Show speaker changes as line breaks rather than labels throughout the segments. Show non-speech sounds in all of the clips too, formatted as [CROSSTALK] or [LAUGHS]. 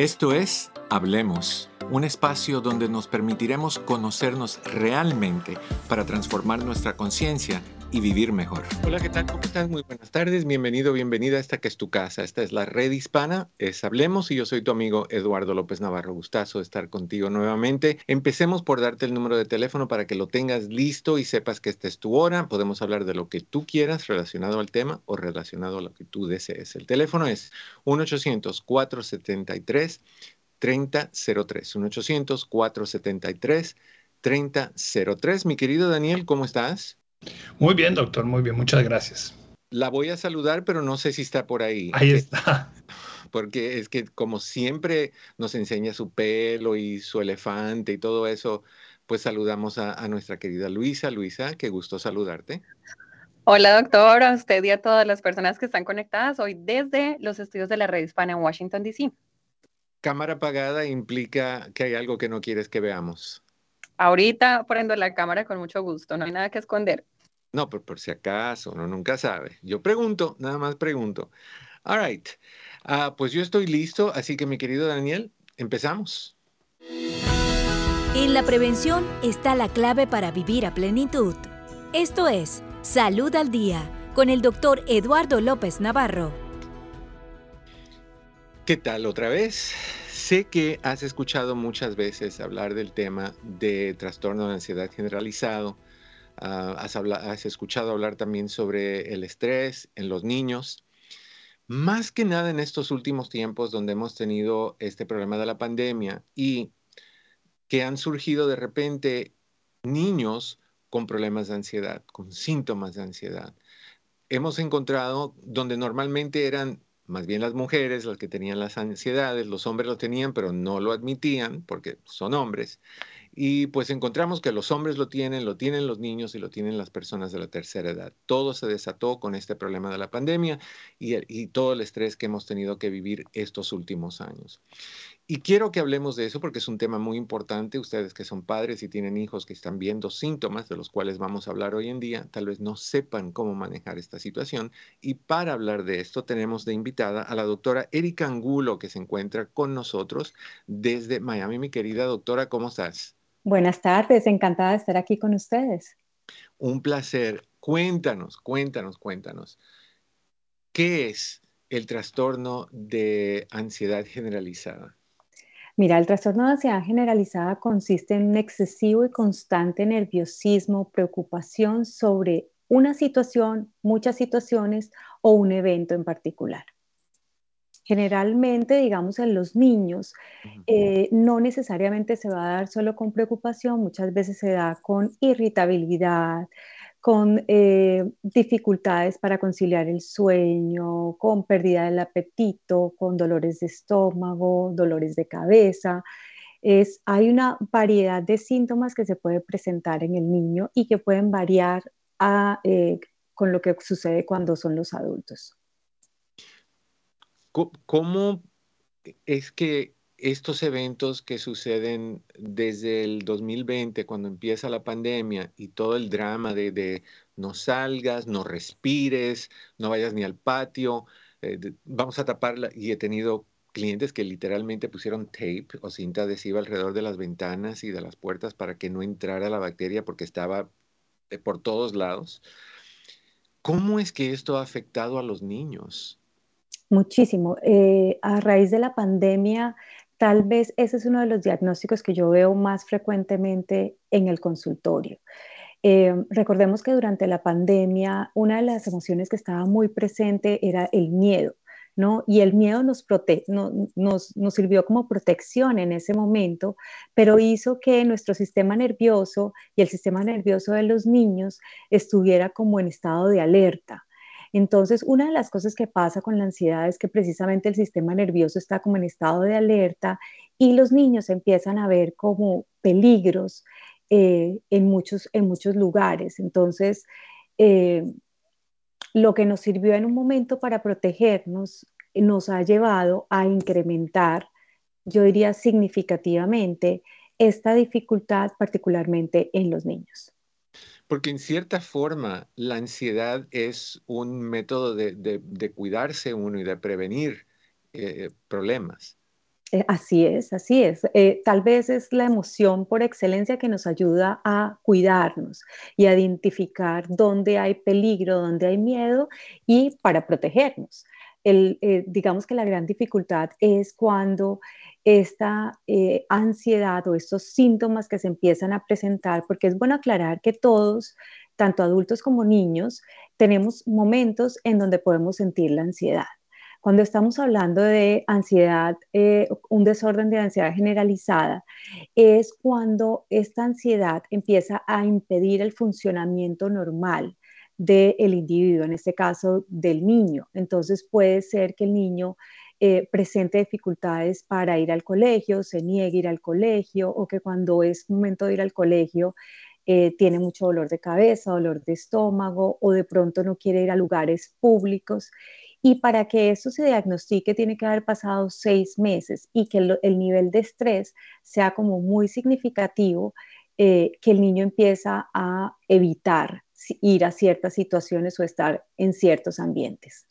Esto es Hablemos, un espacio donde nos permitiremos conocernos realmente para transformar nuestra conciencia y vivir mejor. Hola, ¿qué tal? ¿Cómo estás? Muy buenas tardes. Bienvenido, bienvenida a esta que es tu casa. Esta es la red hispana, es Hablemos y yo soy tu amigo Eduardo López Navarro. Gustazo de estar contigo nuevamente. Empecemos por darte el número de teléfono para que lo tengas listo y sepas que esta es tu hora. Podemos hablar de lo que tú quieras relacionado al tema o relacionado a lo que tú desees. El teléfono es 1-800-473. 3003 1-800-473 3003. Mi querido Daniel, ¿cómo estás?
Muy bien, doctor, muy bien, muchas gracias.
La voy a saludar, pero no sé si está por ahí.
Ahí está. [LAUGHS]
Porque es que como siempre nos enseña su pelo y su elefante y todo eso, pues saludamos a, nuestra querida Luisa. Luisa, qué gusto saludarte.
Hola doctor, a usted y a todas las personas que están conectadas hoy desde los estudios de la red hispana en Washington, D.C.
Cámara apagada implica que hay algo que no quieres que veamos.
Ahorita prendo la cámara con mucho gusto, no hay nada que esconder.
No, pero por si acaso, uno nunca sabe. Yo pregunto, nada más pregunto. All right. Ah, pues yo estoy listo, así que mi querido Daniel, empezamos.
En la prevención está la clave para vivir a plenitud. Esto es Salud al Día con el doctor Eduardo López Navarro.
¿Qué tal otra vez? Sé que has escuchado muchas veces hablar del tema de trastorno de ansiedad generalizado. Ah, has, escuchado hablar también sobre el estrés en los niños. Más que nada en estos últimos tiempos donde hemos tenido este problema de la pandemia y que han surgido de repente niños con problemas de ansiedad, con síntomas de ansiedad. Hemos encontrado donde normalmente eran más bien las mujeres las que tenían las ansiedades, los hombres lo tenían, pero no lo admitían porque son hombres. Y pues encontramos que los hombres lo tienen, lo tienen los niños y lo tienen las personas de la tercera edad. Todo se desató con este problema de la pandemia y, y todo el estrés que hemos tenido que vivir estos últimos años. Y quiero que hablemos de eso porque es un tema muy importante. Ustedes que son padres y tienen hijos que están viendo síntomas de los cuales vamos a hablar hoy en día, tal vez no sepan cómo manejar esta situación. Y para hablar de esto tenemos de invitada a la doctora Erika Angulo que se encuentra con nosotros desde Miami. Mi querida doctora, ¿cómo estás?
Buenas tardes, encantada de estar aquí con ustedes.
Un placer. Cuéntanos, cuéntanos, cuéntanos. ¿Qué es el trastorno de ansiedad generalizada?
Mira, el trastorno de ansiedad generalizada consiste en un excesivo y constante nerviosismo, preocupación sobre una situación, muchas situaciones o un evento en particular. Generalmente, digamos, en los niños, eh, no necesariamente se va a dar solo con preocupación, muchas veces se da con irritabilidad, con eh, dificultades para conciliar el sueño, con pérdida del apetito, con dolores de estómago, dolores de cabeza. Es, hay una variedad de síntomas que se puede presentar en el niño y que pueden variar eh, con lo que sucede cuando son los adultos.
¿Cómo es que estos eventos que suceden desde el 2020, cuando empieza la pandemia y todo el drama de, no salgas, no respires, no vayas ni al patio, eh, vamos a taparla. Y he tenido clientes que literalmente pusieron tape o cinta adhesiva alrededor de las ventanas y de las puertas para que no entrara la bacteria porque estaba por todos lados. ¿Cómo es que esto ha afectado a los niños?
Muchísimo. Eh, a raíz de la pandemia, Tal vez ese es uno de los diagnósticos que yo veo más frecuentemente en el consultorio. Eh, recordemos que durante la pandemia una de las emociones que estaba muy presente era el miedo, ¿no? Y el miedo nos, nos, nos sirvió como protección en ese momento, pero hizo que nuestro sistema nervioso y el sistema nervioso de los niños estuviera como en estado de alerta. Entonces, una de las cosas que pasa con la ansiedad es que precisamente el sistema nervioso está como en estado de alerta y los niños empiezan a ver como peligros eh, en, muchos, en muchos lugares. Entonces, eh, lo que nos sirvió en un momento para protegernos nos ha llevado a incrementar, yo diría significativamente, esta dificultad particularmente en los niños.
Porque en cierta forma la ansiedad es un método de, cuidarse uno y de prevenir eh, problemas.
Eh, así es, así es. Eh, tal vez es la emoción por excelencia que nos ayuda a cuidarnos y a identificar dónde hay peligro, dónde hay miedo y para protegernos. Eh, digamos que la gran dificultad es cuando esta ansiedad o estos síntomas que se empiezan a presentar, porque es bueno aclarar que todos, tanto adultos como niños, tenemos momentos en donde podemos sentir la ansiedad. Cuando estamos hablando de ansiedad, eh, un desorden de ansiedad generalizada, es cuando esta ansiedad empieza a impedir el funcionamiento normal del individuo, en este caso del niño. Entonces puede ser que el niño eh, presente dificultades para ir al colegio, se niegue a ir al colegio o que cuando es momento de ir al colegio eh, tiene mucho dolor de cabeza, dolor de estómago o de pronto no quiere ir a lugares públicos. Y para que esto se diagnostique tiene que haber pasado seis meses y que el, nivel de estrés sea como muy significativo, eh, que el niño empieza a evitar ir a ciertas situaciones o estar en ciertos ambientes.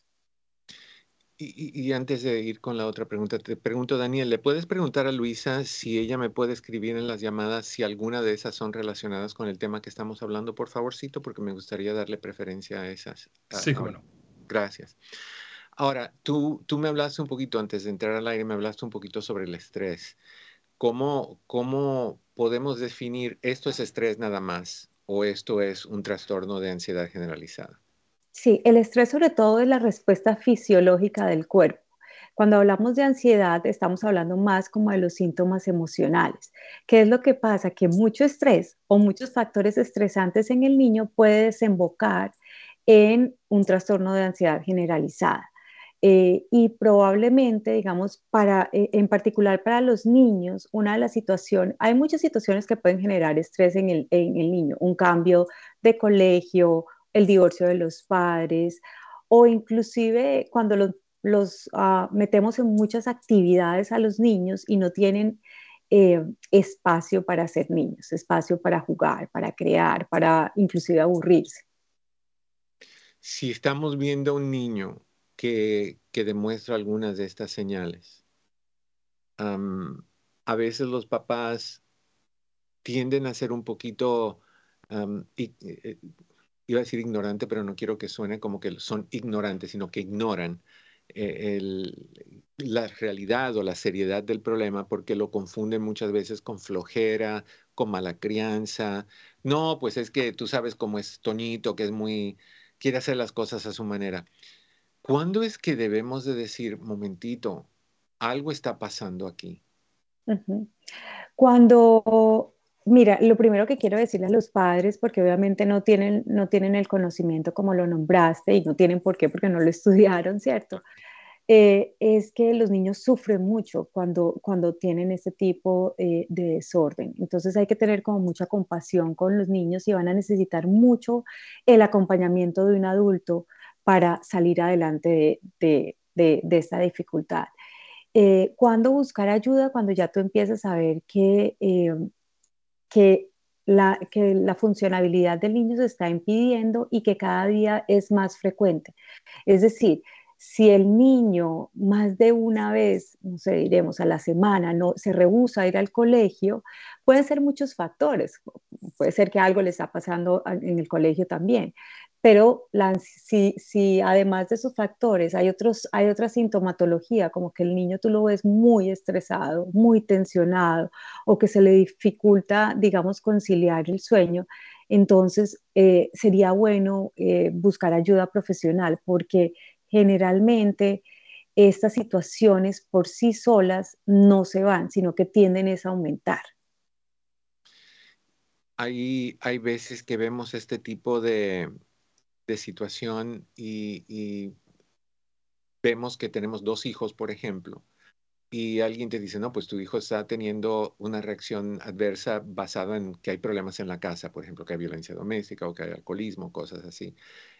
Y, antes de ir con la otra pregunta, te pregunto, Daniel, ¿le puedes preguntar a Luisa si ella me puede escribir en las llamadas si alguna de esas son relacionadas con el tema que estamos hablando, por favorcito, porque me gustaría darle preferencia a esas.
sí, bueno.
Gracias. Ahora, tú, tú me hablaste un poquito antes de entrar al aire, me hablaste un poquito sobre el estrés. ¿Cómo, ¿Cómo podemos definir esto es estrés nada más o esto es un trastorno de ansiedad generalizada?
Sí, el estrés sobre todo es la respuesta fisiológica del cuerpo. Cuando hablamos de ansiedad, estamos hablando más como de los síntomas emocionales. ¿Qué es lo que pasa? Que mucho estrés o muchos factores estresantes en el niño puede desembocar en un trastorno de ansiedad generalizada. Eh, y probablemente, digamos, para, eh, en particular para los niños, una de las situaciones, hay muchas situaciones que pueden generar estrés en el, en el niño, un cambio de colegio, el divorcio de los padres, o inclusive cuando los, ah, metemos en muchas actividades a los niños y no tienen eh, espacio para ser niños, espacio para jugar, para crear, para inclusive aburrirse.
Si estamos viendo a un niño que, demuestra algunas de estas señales. a veces los papás tienden a ser un poquito, eh, iba a decir ignorante, pero no quiero que suene como que son ignorantes, sino que ignoran eh, la realidad o la seriedad del problema porque lo confunden muchas veces con flojera, con mala crianza. No, pues es que tú sabes cómo es Toñito, que es muy, quiere hacer las cosas a su manera. ¿Cuándo es que debemos de decir, momentito, algo está pasando aquí?
Cuando, mira, lo primero que quiero decirle a los padres, porque obviamente no tienen, no tienen el conocimiento como lo nombraste y no tienen por qué, porque no lo [LAUGHS] estudiaron, ¿cierto? Eh, es que los niños sufren mucho cuando, cuando tienen ese tipo eh, de desorden. Entonces hay que tener como mucha compasión con los niños y van a necesitar mucho el acompañamiento de un adulto para salir adelante de, esta dificultad. Eh, ¿Cuándo buscar ayuda? Cuando ya tú empiezas a ver que, eh, que, la, que la funcionabilidad del niño se está impidiendo y que cada día es más frecuente. Es decir, si el niño más de una vez, no sé, diremos a la semana, no se rehúsa a ir al colegio, pueden ser muchos factores. Puede ser que algo le está pasando en el colegio también, pero si, además de esos factores hay, otros, hay otra sintomatología, como que el niño tú lo ves muy estresado, muy tensionado, o que se le dificulta, digamos, conciliar el sueño, entonces eh, sería bueno eh, buscar ayuda profesional, porque generalmente estas situaciones por sí solas no se van, sino que tienden a aumentar.
hay veces que vemos este tipo de, de situación y, vemos que tenemos dos hijos, por ejemplo, y alguien te dice, no, pues tu hijo está teniendo una reacción adversa basada en que hay problemas en la casa, por ejemplo, que hay violencia doméstica o que hay alcoholismo, cosas así.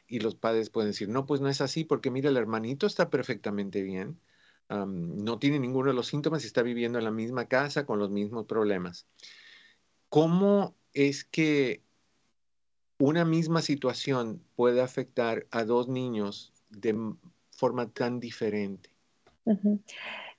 Y los padres pueden decir, no, pues no es así, porque mira, el hermanito está perfectamente bien, no tiene ninguno de los síntomas y está viviendo en la misma casa con los mismos problemas. ¿Cómo es que una misma situación puede afectar a dos niños de forma tan diferente?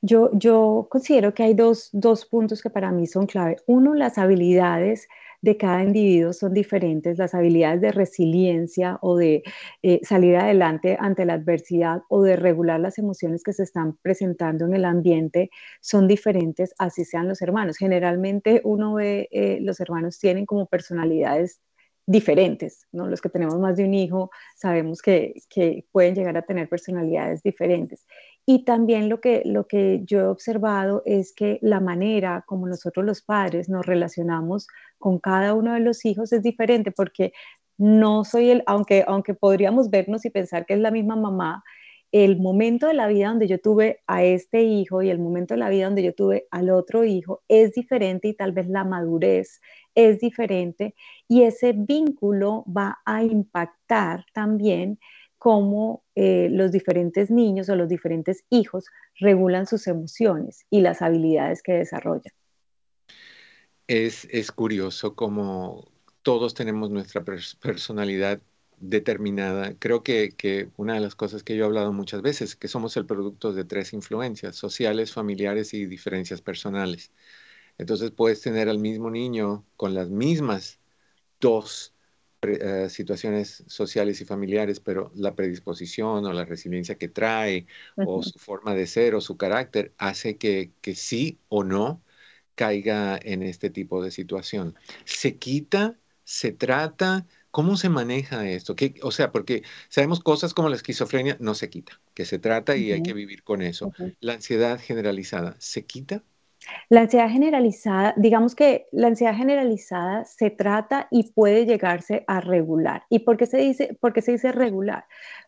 Yo, considero que hay dos, dos puntos que para mí son clave. Uno, las habilidades de cada individuo son diferentes, las habilidades de resiliencia o de eh, salir adelante ante la adversidad o de regular las emociones que se están presentando en el ambiente son diferentes, así sean los hermanos. Generalmente uno ve, eh, los hermanos tienen como personalidades diferentes, ¿no? Los que tenemos más de un hijo sabemos que, que pueden llegar a tener personalidades diferentes. Y también lo que, lo que yo he observado es que la manera como nosotros los padres nos relacionamos con cada uno de los hijos es diferente porque no soy el, aunque, aunque podríamos vernos y pensar que es la misma mamá, el momento de la vida donde yo tuve a este hijo y el momento de la vida donde yo tuve al otro hijo es diferente y tal vez la madurez es diferente y ese vínculo va a impactar también cómo eh, los diferentes niños o los diferentes hijos regulan sus emociones y las habilidades que desarrollan.
Es, es curioso cómo todos tenemos nuestra personalidad determinada. Creo que, que, una de las cosas que yo he hablado muchas veces, que somos el producto de tres influencias, sociales, familiares y diferencias personales. Entonces puedes tener al mismo niño con las mismas dos eh, situaciones sociales y familiares, pero la predisposición o la resiliencia que trae o su forma de ser o su carácter hace que, que sí o no caiga en este tipo de situación. ¿Se quita? ¿Se trata? ¿Cómo se maneja esto? ¿Qué, o sea, porque sabemos cosas como la esquizofrenia no se quita, que se trata y hay que vivir con eso. La ansiedad generalizada, ¿se quita?
La ansiedad generalizada, digamos que la ansiedad generalizada se trata y puede llegarse a regular. ¿Y por qué se dice, por qué se dice regular?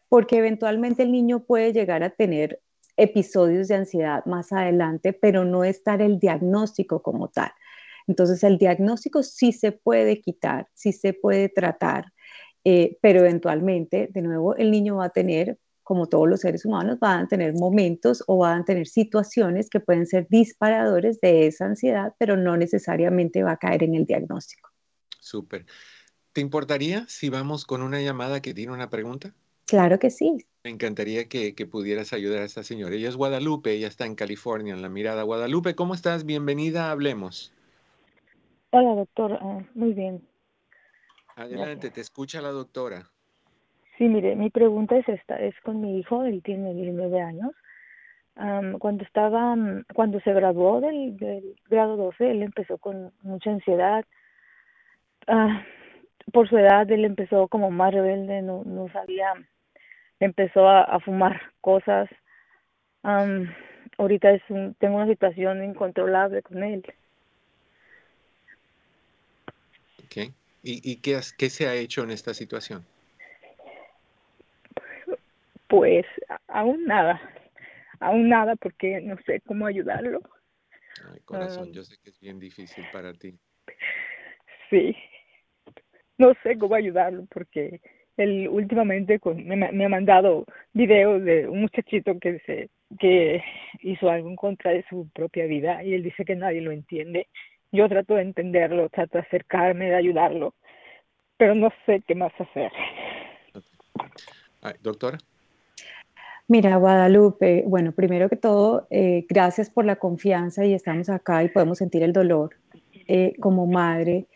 Porque eventualmente el niño puede llegar a tener episodios de ansiedad más adelante, pero no estar el diagnóstico como tal. Entonces, el diagnóstico sí se puede quitar, sí se puede tratar, eh, pero eventualmente, de nuevo, el niño va a tener como todos los seres humanos, van a tener momentos o van a tener situaciones que pueden ser disparadores de esa ansiedad, pero no necesariamente va a caer en el diagnóstico.
Súper. ¿Te importaría si vamos con una llamada que tiene una pregunta?
Claro que sí.
Me encantaría que, pudieras ayudar a esta señora. Ella es Guadalupe, ella está en California, en la mirada. Guadalupe, ¿cómo estás? Bienvenida, hablemos.
Hola, doctor. Ah, muy bien.
Adelante, te escucha la doctora.
Sí, mire, mi pregunta es esta, es con mi hijo, él tiene 19 años. cuando estaba, cuando se graduó del, grado 12, él empezó con mucha ansiedad. Ah, por su edad, él empezó como más rebelde, no, no sabía, empezó a, fumar cosas. ahorita es un, tengo una situación incontrolable con él.
Okay. ¿Y, y qué se ha hecho en esta situación?
Pues aún nada, aún nada porque no sé cómo ayudarlo.
Ay, corazón, ah. yo sé que es bien difícil para ti.
Sí, no sé cómo ayudarlo porque él últimamente me, ha mandado videos de un muchachito que se que hizo algo en contra de su propia vida y él dice que nadie lo entiende. Yo trato de entenderlo, trato de acercarme, de ayudarlo, pero no sé qué más hacer.
doctora.
Mira, Guadalupe, bueno, primero que todo, eh, gracias por la confianza y estamos acá y podemos sentir el dolor eh, como madre.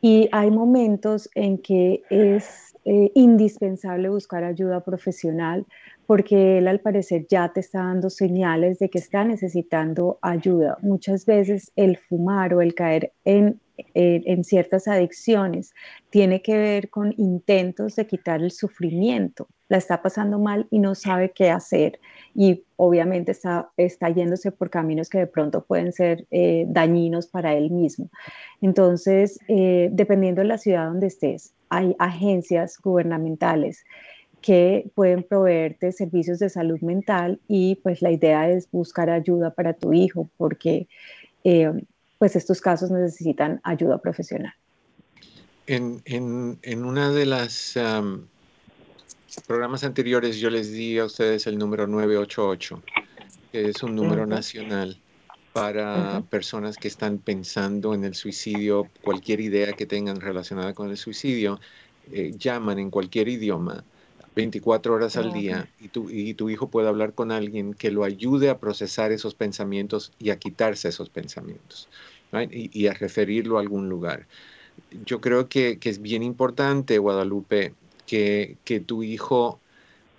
Y hay momentos en que es eh, indispensable buscar ayuda profesional porque él al parecer ya te está dando señales de que está necesitando ayuda. Muchas veces el fumar o el caer en en ciertas adicciones tiene que ver con intentos de quitar el sufrimiento. La está pasando mal y no sabe qué hacer y obviamente está, está yéndose por caminos que de pronto pueden ser eh, dañinos para él mismo. Entonces, eh, dependiendo de la ciudad donde estés, hay agencias gubernamentales que pueden proveerte servicios de salud mental y pues la idea es buscar ayuda para tu hijo porque eh, pues estos casos necesitan ayuda profesional.
En, en, en una de las programas anteriores yo les di a ustedes el número 988, que es un número nacional para personas que están pensando en el suicidio, cualquier idea que tengan relacionada con el suicidio, eh, llaman en cualquier idioma 24 horas al día y tu, y tu hijo puede hablar con alguien que lo ayude a procesar esos pensamientos y a quitarse esos pensamientos y, a referirlo a algún lugar. Yo creo que, es bien importante, Guadalupe, que, que tu hijo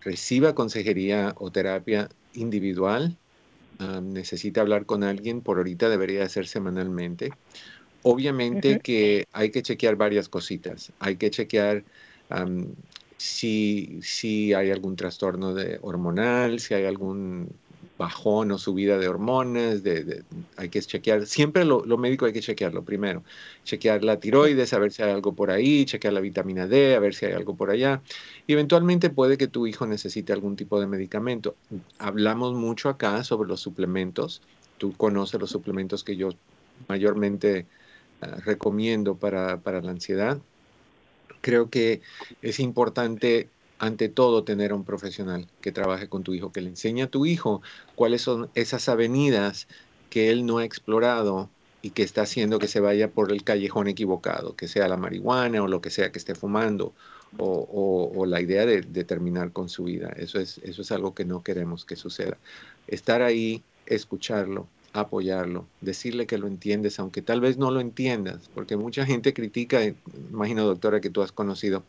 reciba consejería o terapia individual, necesita hablar con alguien, por ahorita debería ser semanalmente. Obviamente que hay que chequear varias cositas. Hay que chequear si, si hay algún trastorno de hormonal, si hay algún bajón o subida de hormonas, de, hay que chequear, siempre lo, médico hay que chequearlo primero, chequear la tiroides, a ver si hay algo por ahí, chequear la vitamina D, a ver si hay algo por allá, eventualmente puede que tu hijo necesite algún tipo de medicamento. Hablamos mucho acá sobre los suplementos, tú conoces los suplementos que yo mayormente ah, recomiendo para, para la ansiedad, creo que es importante ante todo tener a un profesional que trabaje con tu hijo, que le enseñe a tu hijo cuáles son esas avenidas que él no ha explorado y que está haciendo que se vaya por el callejón equivocado, que sea la marihuana o lo que sea que esté fumando, o, la idea de, de, terminar con su vida. Eso es, eso es algo que no queremos que suceda. Estar ahí, escucharlo, apoyarlo, decirle que lo entiendes, aunque tal vez no lo entiendas, porque mucha gente critica, imagino doctora que tú has conocido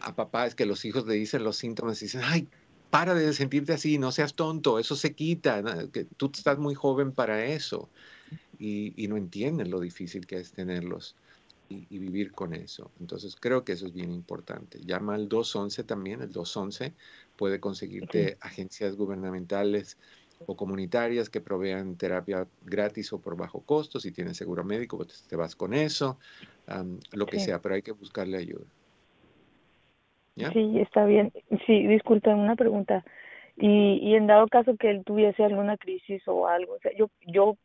a papá, es que los hijos le dicen los síntomas y dicen, ay, para de sentirte así, no seas tonto, eso se quita, que tú estás muy joven para eso. Y, no entienden lo difícil que es tenerlos y, y, vivir con eso. Entonces creo que eso es bien importante. Llama al 211 también, el 211 puede conseguirte agencias gubernamentales o comunitarias que provean terapia gratis o por bajo costo. Si tienes seguro médico, pues te vas con eso, lo que sea, pero hay que buscarle ayuda.
Sí, está bien. Sí, disculpa, una pregunta. Y, y en dado caso que él tuviese alguna crisis o algo, o sea, yo, yo,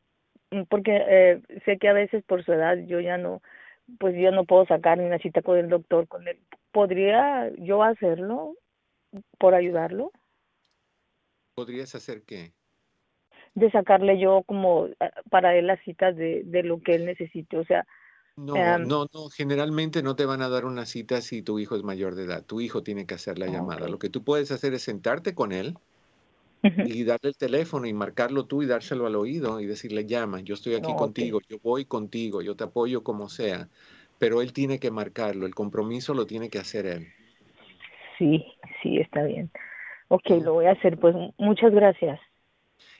mm, porque eh, sé que a veces por su edad yo ya no, pues yo no puedo sacar ni una cita con el doctor con él. ¿Podría yo hacerlo por ayudarlo?
¿Podrías hacer qué?
De sacarle yo como ah, para él las citas de, de lo que él necesite. O sea,
no, em, no, no, generalmente no te van a dar una cita si tu hijo es mayor de edad. Tu hijo tiene que hacer la ah, llamada. Lo que tú puedes hacer es sentarte con él y darle el teléfono y marcarlo tú y dárselo al oído y decirle, llama, yo estoy aquí contigo, yo voy contigo, yo te apoyo como sea. Pero él tiene que marcarlo, el compromiso lo tiene que hacer él.
Sí, sí, está bien. Ok, lo voy a hacer. Pues muchas gracias.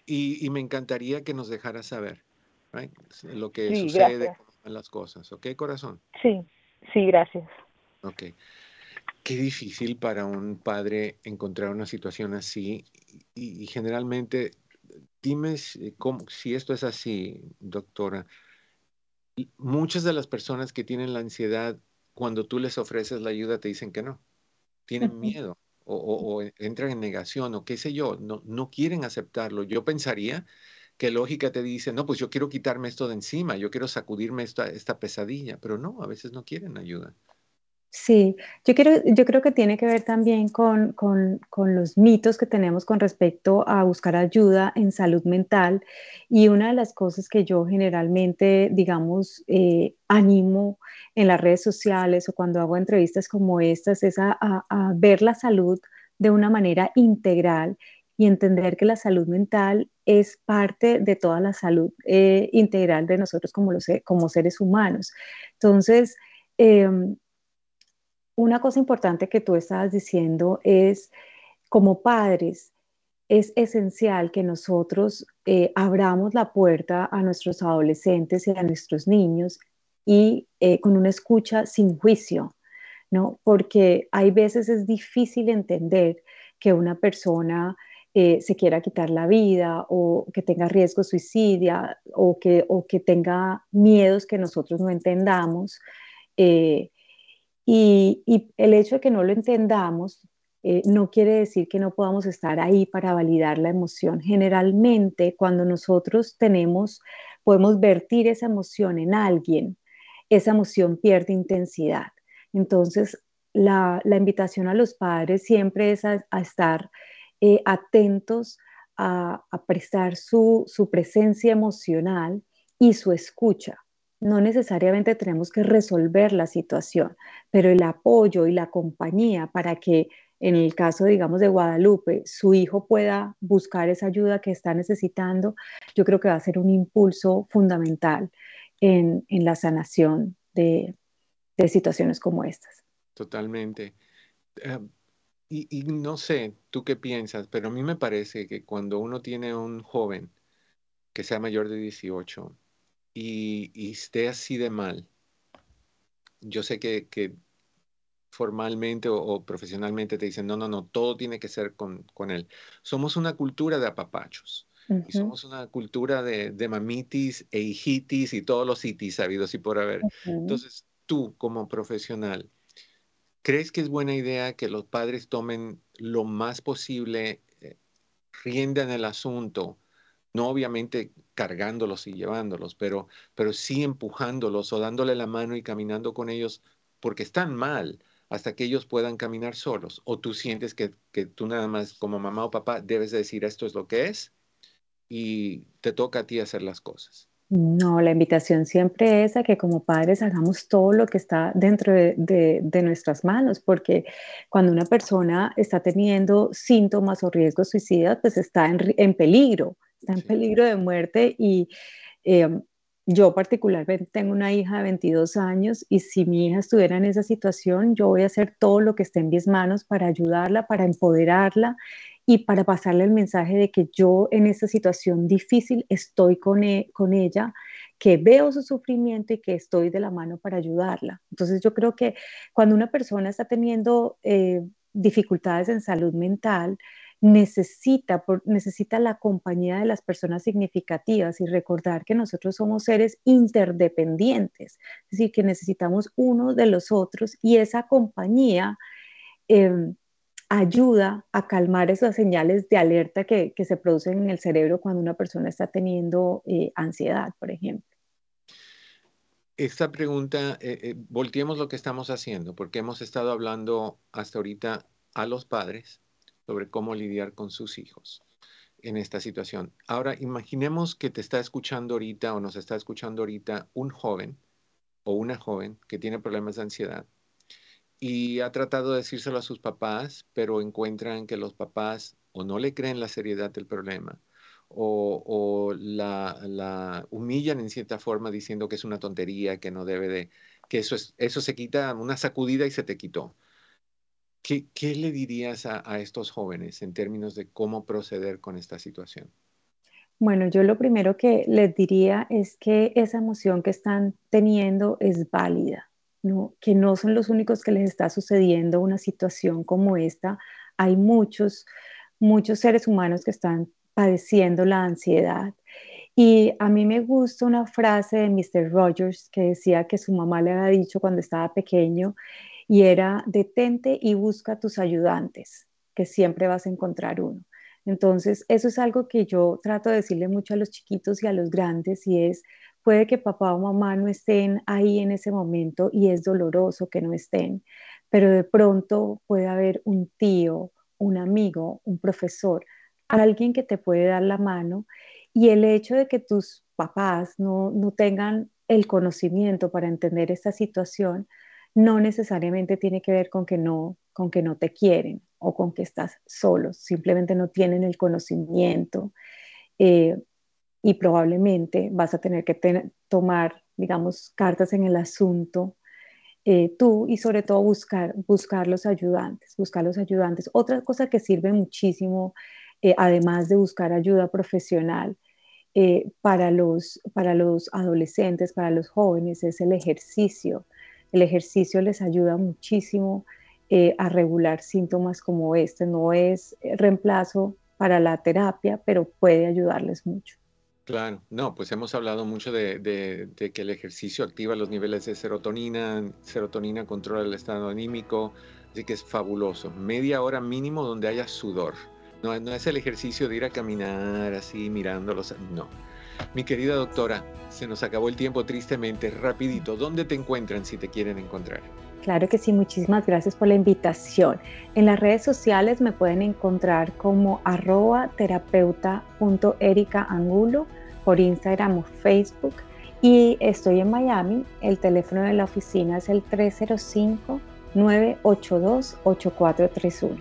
Y, me encantaría que nos dejara saber lo que sucede, con las cosas. ¿Ok, corazón?
Sí, sí, gracias.
Ok. Qué difícil para un padre encontrar una situación así y, generalmente, dime si, si esto es así, doctora. Muchas de las personas que tienen la ansiedad, cuando tú les ofreces la ayuda, te dicen que no. Tienen miedo o, entran en negación o qué sé yo, no, no quieren aceptarlo. Yo pensaría que lógica te dice, no, pues yo quiero quitarme esto de encima, yo quiero sacudirme esta, esta pesadilla, pero no, a veces no quieren ayuda.
Sí, yo, quiero, yo creo que tiene que ver también con, con, con, los mitos que tenemos con respecto a buscar ayuda en salud mental. Y una de las cosas que yo generalmente, digamos, eh, animo en las redes sociales o cuando hago entrevistas como estas es a, a, ver la salud de una manera integral y entender que la salud mental es parte de toda la salud eh, integral de nosotros como, los, como seres humanos. Entonces, eh, una cosa importante que tú estabas diciendo es, como padres, es esencial que nosotros eh, abramos la puerta a nuestros adolescentes y a nuestros niños y eh, con una escucha sin juicio, ¿no? Porque hay veces es difícil entender que una persona eh, se quiera quitar la vida o que tenga riesgo suicidia o que, o que tenga miedos que nosotros no entendamos. Y, el hecho de que no lo entendamos eh, no quiere decir que no podamos estar ahí para validar la emoción. Generalmente, cuando nosotros tenemos, podemos vertir esa emoción en alguien, esa emoción pierde intensidad. Entonces, la, invitación a los padres siempre es a, estar eh, atentos a, prestar su presencia emocional y su escucha no necesariamente tenemos que resolver la situación, pero el apoyo y la compañía para que en el caso, digamos, de Guadalupe, su hijo pueda buscar esa ayuda que está necesitando, yo creo que va a ser un impulso fundamental en, la sanación de, situaciones como estas.
Totalmente. Eh, y, no sé, tú qué piensas, pero a mí me parece que cuando uno tiene un joven que sea mayor de 18 y, esté así de mal, yo sé que, formalmente o, profesionalmente te dicen, no, no, no, todo tiene que ser con, él. Somos una cultura de apapachos. Y somos una cultura de, mamitis e hijitis y todos los hitis sabidos y por haber. Entonces, tú como profesional, ¿Crees que es buena idea que los padres tomen lo más posible eh, rienda en el asunto? No obviamente cargándolos y llevándolos, pero, pero sí empujándolos o dándole la mano y caminando con ellos porque están mal hasta que ellos puedan caminar solos. O tú sientes que, que tú nada más como mamá o papá debes decir esto es lo que es y te toca a ti hacer las cosas.
No, la invitación siempre es a que como padres hagamos todo lo que está dentro de, nuestras manos, porque cuando una persona está teniendo síntomas o riesgos suicidas, pues está en, peligro, está en peligro de muerte y em, yo particularmente tengo una hija de 22 años y si mi hija estuviera en esa situación, yo voy a hacer todo lo que esté en mis manos para ayudarla, para empoderarla y para pasarle el mensaje de que yo en esta situación difícil estoy con, e, con ella, que veo su sufrimiento y que estoy de la mano para ayudarla. Entonces yo creo que cuando una persona está teniendo eh, dificultades en salud mental, necesita, necesita la compañía de las personas significativas y recordar que nosotros somos seres interdependientes, es decir, que necesitamos uno de los otros y esa compañía em, ayuda a calmar esas señales de alerta que, se producen en el cerebro cuando una persona está teniendo eh, ansiedad, por ejemplo.
Esta pregunta, eh, eh, volteemos lo que estamos haciendo, porque hemos estado hablando hasta ahorita a los padres sobre cómo lidiar con sus hijos en esta situación. Ahora, imaginemos que te está escuchando ahorita o nos está escuchando ahorita un joven o una joven que tiene problemas de ansiedad y ha tratado de decírselo a sus papás, pero encuentran que los papás o no le creen la seriedad del problema o, la, humillan en cierta forma diciendo que es una tontería, que no debe de, que eso, es, eso se quita una sacudida y se te quitó. ¿Qué, le dirías a, estos jóvenes en términos de cómo proceder con esta situación?
Bueno, yo lo primero que les diría es que esa emoción que están teniendo es válida que no son los únicos que les está sucediendo una situación como esta. Hay muchos, muchos seres humanos que están padeciendo la ansiedad. Y a mí me gusta una frase de Mr. Rogers que decía que su mamá le había dicho cuando estaba pequeño y era, detente y busca tus ayudantes, que siempre vas a encontrar uno. Entonces, eso es algo que yo trato de decirle mucho a los chiquitos y a los grandes y es, Puede que papá o mamá no estén ahí en ese momento y es doloroso que no estén, pero de pronto puede haber un tío, un amigo, un profesor, alguien que te puede dar la mano y el hecho de que tus papás no, tengan el conocimiento para entender esta situación no necesariamente tiene que ver con que no, con que no te quieren o con que estás solo, simplemente no tienen el conocimiento. Eh, y probablemente vas a tener que tomar, digamos, cartas en el asunto eh, tú y sobre todo buscar, buscar los ayudantes, buscar los ayudantes. Otra cosa que sirve muchísimo, eh, además de buscar ayuda profesional, para, los, para los adolescentes, para los jóvenes, es el ejercicio. El ejercicio les ayuda muchísimo a regular síntomas como este. No es reemplazo para la terapia, pero puede ayudarles mucho.
Claro, no, pues hemos hablado mucho de, que el ejercicio activa los niveles de serotonina, serotonina controla el estado anímico, así que es fabuloso. Media hora mínimo donde haya sudor. No, no es el ejercicio de ir a caminar así mirándolos, no. Mi querida doctora, se nos acabó el tiempo tristemente, rapidito. ¿Dónde te encuentran si te quieren encontrar?
Claro que sí, muchísimas gracias por la invitación. En las redes sociales me pueden encontrar como arroba terapeuta.ericaangulo por Instagram o Facebook. Y estoy en Miami. El teléfono de la oficina es el 305-982-8431.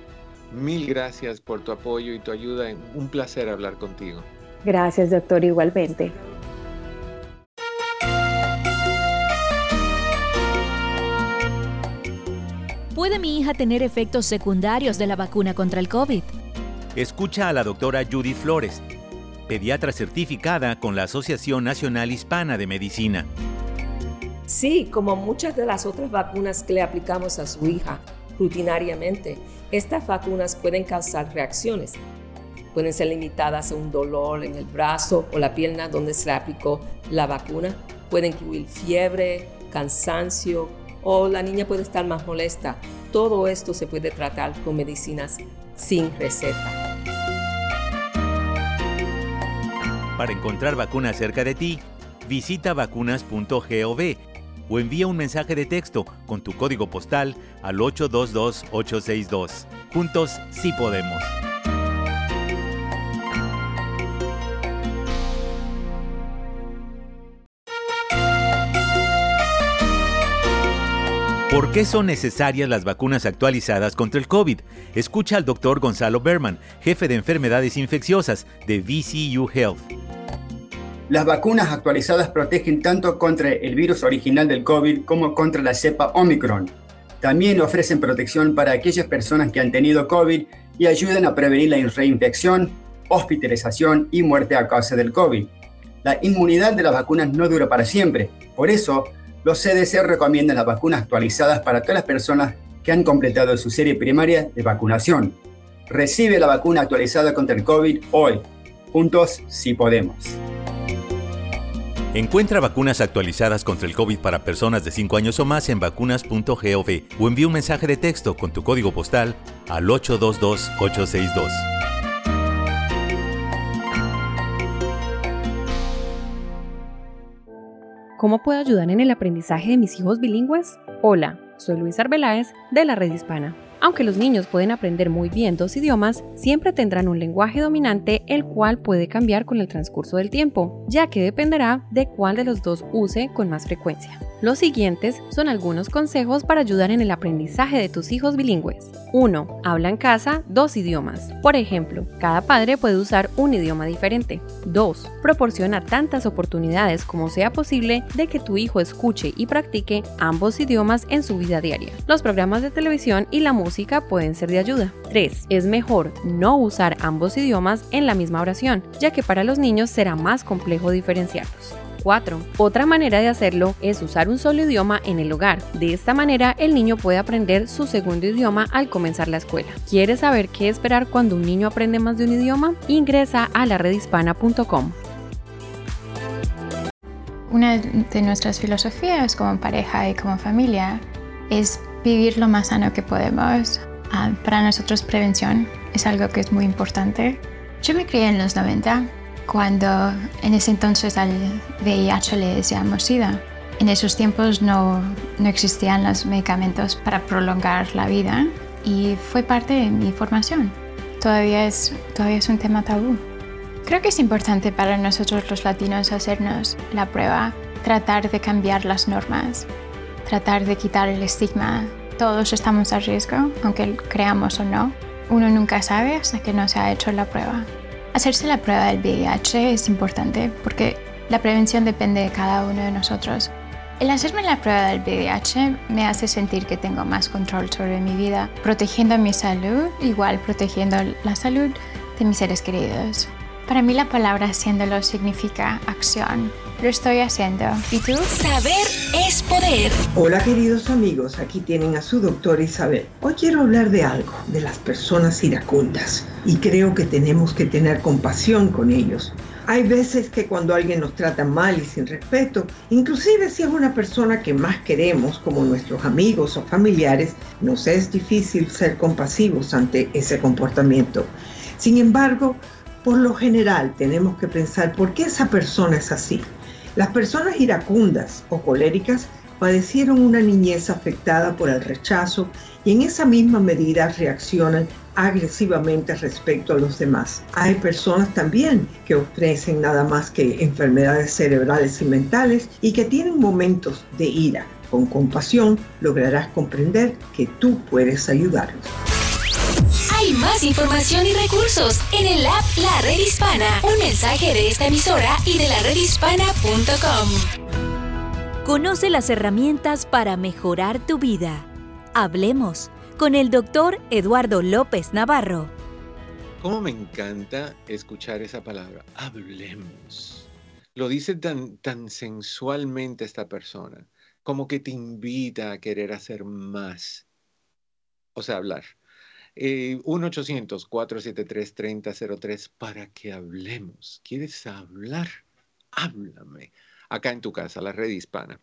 Mil gracias por tu apoyo y tu ayuda. Un placer hablar contigo.
Gracias, doctor, igualmente.
¿Puede mi hija tener efectos secundarios de la vacuna contra el COVID?
Escucha a la doctora Judy Flores, pediatra certificada con la Asociación Nacional Hispana de Medicina.
Sí, como muchas de las otras vacunas que le aplicamos a su hija rutinariamente, estas vacunas pueden causar reacciones. Pueden ser limitadas a un dolor en el brazo o la pierna donde se aplicó la vacuna. Puede incluir fiebre, cansancio o la niña puede estar más molesta. Todo esto se puede tratar con medicinas sin receta.
Para encontrar vacunas cerca de ti, visita vacunas.gov o envía un mensaje de texto con tu código postal al 822-862. Juntos sí podemos. ¿Por qué son necesarias las vacunas actualizadas contra el COVID? Escucha al doctor Gonzalo Berman, jefe de enfermedades infecciosas de VCU Health.
Las vacunas actualizadas protegen tanto contra el virus original del COVID como contra la cepa Omicron. También ofrecen protección para aquellas personas que han tenido COVID y ayudan a prevenir la reinfección, hospitalización y muerte a causa del COVID. La inmunidad de las vacunas no dura para siempre, por eso los CDC recomiendan las vacunas actualizadas para todas las personas que han completado su serie primaria de vacunación. Recibe la vacuna actualizada contra el COVID hoy. Juntos, si podemos.
Encuentra vacunas actualizadas contra el COVID para personas de 5 años o más en vacunas.gov o envía un mensaje de texto con tu código postal al 822-862.
¿Cómo puedo ayudar en el aprendizaje de mis hijos bilingües? Hola, soy Luis Arbeláez de la Red Hispana. Aunque los niños pueden aprender muy bien dos idiomas, siempre tendrán un lenguaje dominante el cual puede cambiar con el transcurso del tiempo, ya que dependerá de cuál de los dos use con más frecuencia. Los siguientes son algunos consejos para ayudar en el aprendizaje de tus hijos bilingües. 1. Habla en casa dos idiomas. Por ejemplo, cada padre puede usar un idioma diferente. 2. Proporciona tantas oportunidades como sea posible de que tu hijo escuche y practique ambos idiomas en su vida diaria. Los programas de televisión y la música pueden ser de ayuda. 3. Es mejor no usar ambos idiomas en la misma oración, ya que para los niños será más complejo diferenciarlos. 4. Otra manera de hacerlo es usar un solo idioma en el hogar. De esta manera el niño puede aprender su segundo idioma al comenzar la escuela. ¿Quieres saber qué esperar cuando un niño aprende más de un idioma? Ingresa a la redhispana.com.
Una de nuestras filosofías como pareja y como familia es vivir lo más sano que podemos. Ah, para nosotros prevención es algo que es muy importante. Yo me crié en los 90 cuando en ese entonces al VIH le decíamos SIDA. En esos tiempos no, no existían los medicamentos para prolongar la vida y fue parte de mi formación. Todavía es, todavía es un tema tabú. Creo que es importante para nosotros los latinos hacernos la prueba, tratar de cambiar las normas, tratar de quitar el estigma. Todos estamos a riesgo, aunque creamos o no. Uno nunca sabe hasta que no se ha hecho la prueba. Hacerse la prueba del VIH es importante porque la prevención depende de cada uno de nosotros. El hacerme la prueba del VIH me hace sentir que tengo más control sobre mi vida, protegiendo mi salud, igual protegiendo la salud de mis seres queridos. Para mí la palabra haciéndolo significa acción. Lo estoy haciendo. ¿Y tú?
Saber es poder.
Hola queridos amigos, aquí tienen a su doctora Isabel. Hoy quiero hablar de algo, de las personas iracundas. Y creo que tenemos que tener compasión con ellos. Hay veces que cuando alguien nos trata mal y sin respeto, inclusive si es una persona que más queremos como nuestros amigos o familiares, nos es difícil ser compasivos ante ese comportamiento. Sin embargo, por lo general tenemos que pensar por qué esa persona es así. Las personas iracundas o coléricas padecieron una niñez afectada por el rechazo y en esa misma medida reaccionan agresivamente respecto a los demás. Hay personas también que ofrecen nada más que enfermedades cerebrales y mentales y que tienen momentos de ira. Con compasión lograrás comprender que tú puedes ayudarlos.
Hay más información y recursos en el app La Red Hispana. Un mensaje de esta emisora y de la redhispana.com.
Conoce las herramientas para mejorar tu vida. Hablemos con el doctor Eduardo López Navarro.
¿Cómo me encanta escuchar esa palabra? Hablemos. Lo dice tan, tan sensualmente esta persona, como que te invita a querer hacer más. O sea, hablar. Eh, 1-800-473-3003 para que hablemos. ¿Quieres hablar? Háblame. Acá en tu casa, la red hispana.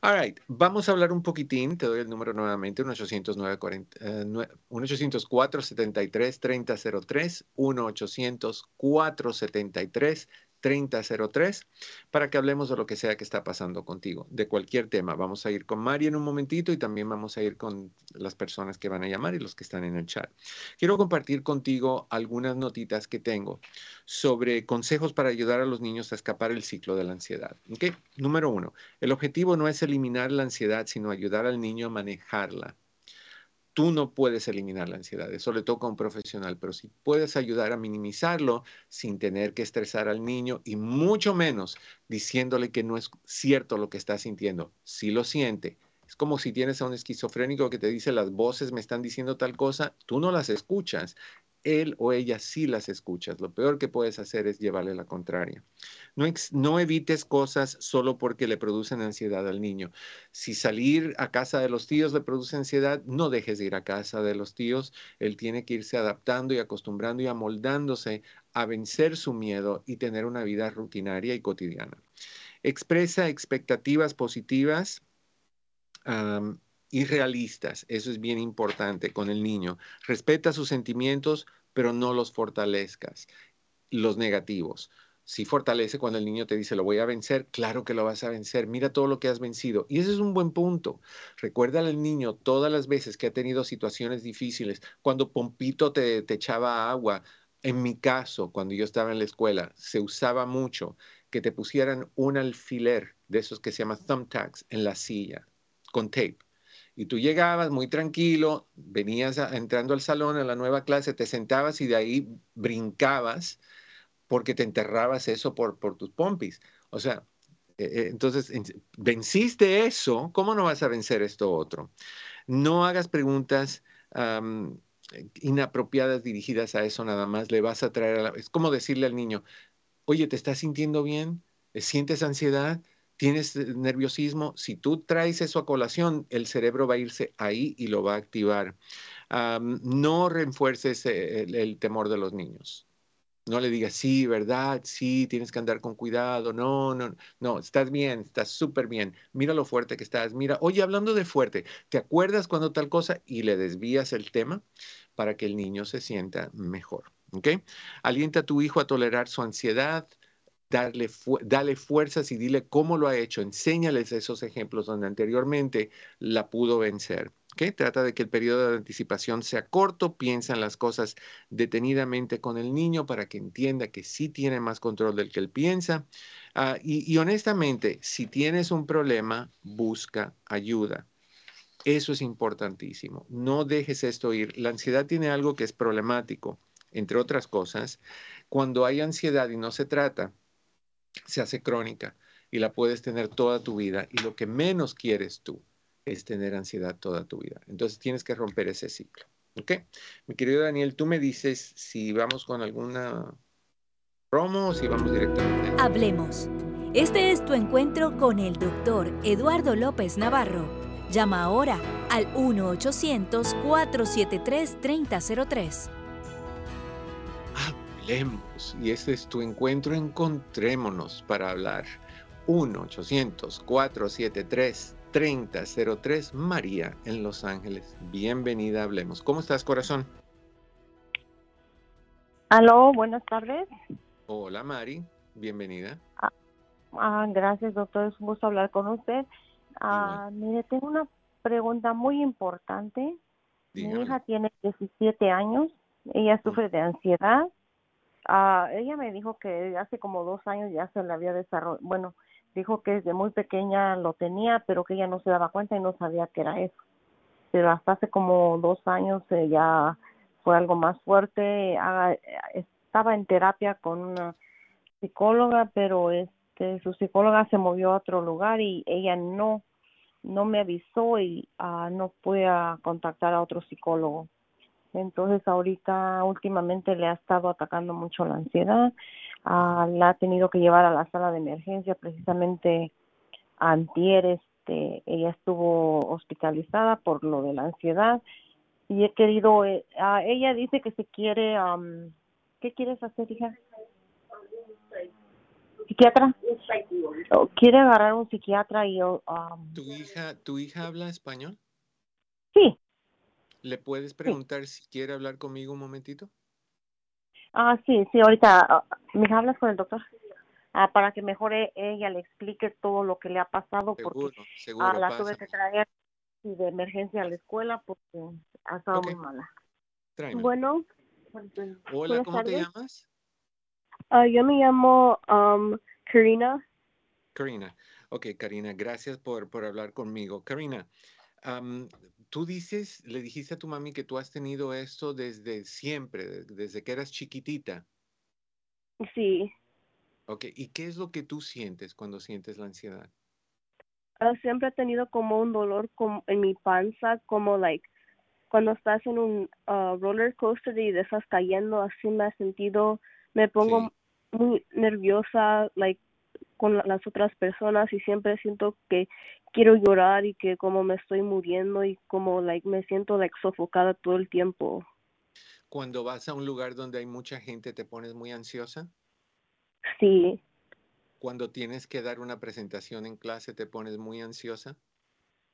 All right, vamos a hablar un poquitín. Te doy el número nuevamente: 1-800-473-3003. 1-800-473-3003. 3003 para que hablemos de lo que sea que está pasando contigo, de cualquier tema. Vamos a ir con Mari en un momentito y también vamos a ir con las personas que van a llamar y los que están en el chat. Quiero compartir contigo algunas notitas que tengo sobre consejos para ayudar a los niños a escapar el ciclo de la ansiedad. ¿Okay? Número uno, el objetivo no es eliminar la ansiedad, sino ayudar al niño a manejarla tú no puedes eliminar la ansiedad, eso le toca a un profesional, pero si puedes ayudar a minimizarlo sin tener que estresar al niño y mucho menos diciéndole que no es cierto lo que está sintiendo, si lo siente. Es como si tienes a un esquizofrénico que te dice las voces me están diciendo tal cosa, tú no las escuchas él o ella sí las escuchas. Lo peor que puedes hacer es llevarle la contraria. No, evites cosas solo porque le producen ansiedad al niño. Si salir a casa de los tíos le produce ansiedad, no dejes de ir a casa de los tíos. Él tiene que irse adaptando y acostumbrando y amoldándose a vencer su miedo y tener una vida rutinaria y cotidiana. Expresa expectativas positivas. Y realistas. Eso es bien importante con el niño. Respeta sus sentimientos, pero no los fortalezcas, los negativos. Si fortalece cuando el niño te dice, lo voy a vencer, claro que lo vas a vencer, mira todo lo que has vencido. Y ese es un buen punto. Recuerda al niño todas las veces que ha tenido situaciones difíciles, cuando Pompito te, te echaba agua. En mi caso, cuando yo estaba en la escuela, se usaba mucho que te pusieran un alfiler de esos que se llama thumbtacks en la silla, con tape y tú llegabas muy tranquilo, venías entrando al salón a la nueva clase, te sentabas y de ahí brincabas porque te enterrabas eso por, por tus pompis. O sea, eh, eh, entonces, venciste eso, ¿cómo no vas a vencer esto otro? No hagas preguntas inapropiadas dirigidas a eso nada más, le vas a traer, a la, es como decirle al niño, oye, ¿te estás sintiendo bien? ¿Sientes ansiedad? Tienes eh, nerviosismo, si tú traes eso a colación, el cerebro va a irse ahí y lo va a activar. no refuerces eh, el, temor de los niños. No le digas, sí, ¿verdad? Sí, tienes que andar con cuidado. No, no, no, estás bien, estás súper bien. Mira lo fuerte que estás. Mira, oye, hablando de fuerte, ¿te acuerdas cuando tal cosa? Y le desvías el tema para que el niño se sienta mejor. ¿Ok? Alienta a tu hijo a tolerar su ansiedad, darle dale fuerzas y dile cómo lo ha hecho. Enséñales esos ejemplos donde anteriormente la pudo vencer. ¿okay? Trata de que el periodo de anticipación sea corto, piensa en las cosas detenidamente con el niño para que entienda que sí tiene más control del que él piensa. Ah, y, y honestamente, si tienes un problema, busca ayuda. Eso es importantísimo. No dejes esto ir. La ansiedad tiene algo que es problemático, entre otras cosas. Cuando hay ansiedad y no se trata, se hace crónica y la puedes tener toda tu vida y lo que menos quieres tú es tener ansiedad toda tu vida. Entonces tienes que romper ese ciclo. ¿Ok? Mi querido Daniel, tú me dices si vamos con alguna promo o si vamos directamente.
Hablemos. Este es tu encuentro con el doctor Eduardo López Navarro. Llama ahora al 1-800-473-3003
hablemos. Y este es tu encuentro, encontrémonos para hablar. 1-800-473-3003, María en Los Ángeles. Bienvenida, hablemos. ¿Cómo estás, corazón?
Aló, buenas tardes.
Hola, Mari, bienvenida.
Ah, ah, gracias, doctor, es un gusto hablar con usted. Ah, mire, tengo una pregunta muy importante. Mi hija tiene 17 años, ella sufre de ansiedad Ah, ella me dijo que hace como dos años ya se le había desarrollado, bueno, dijo que desde muy pequeña lo tenía, pero que ella no se daba cuenta y no sabía que era eso. Pero hasta hace como dos años ya fue algo más fuerte. Ah, estaba en terapia con una psicóloga, pero este, su psicóloga se movió a otro lugar y ella no, no me avisó y ah, no fue a contactar a otro psicólogo. Entonces ahorita últimamente le ha estado atacando mucho la ansiedad, ah, la ha tenido que llevar a la sala de emergencia precisamente antier, este, ella estuvo hospitalizada por lo de la ansiedad y he querido, eh, ah, ella dice que se quiere, ¿qué quieres hacer, hija? ¿Psiquiatra? ¿Quiere agarrar un psiquiatra y yo...
¿Tu hija, ¿Tu hija habla español?
Sí.
¿Le puedes preguntar si quiere hablar conmigo un momentito?
Ah, sí, sí, ahorita. Uh, ¿Me hablas con el doctor? Ah, para que mejor ella le explique todo lo que le ha pasado. Seguro, porque seguro. la tuve que traer de emergencia a la escuela porque ha estado muy mala. Bueno.
Hola, ¿cómo te llamas?
Uh, yo me llamo um, Karina.
Karina. Ok, Karina, gracias por, por hablar conmigo. Karina, um, tú dices, le dijiste a tu mami que tú has tenido esto desde siempre, desde que eras chiquitita.
Sí.
Ok, ¿y qué es lo que tú sientes cuando sientes la ansiedad?
Uh, siempre he tenido como un dolor como en mi panza, como like cuando estás en un uh, roller coaster y estás cayendo, así me ha sentido, me pongo muy nerviosa, like con las otras personas y siempre siento que quiero llorar y que como me estoy muriendo y como like me siento like sofocada todo el tiempo.
Cuando vas a un lugar donde hay mucha gente, ¿te pones muy ansiosa?
Sí.
Cuando tienes que dar una presentación en clase, ¿te pones muy ansiosa?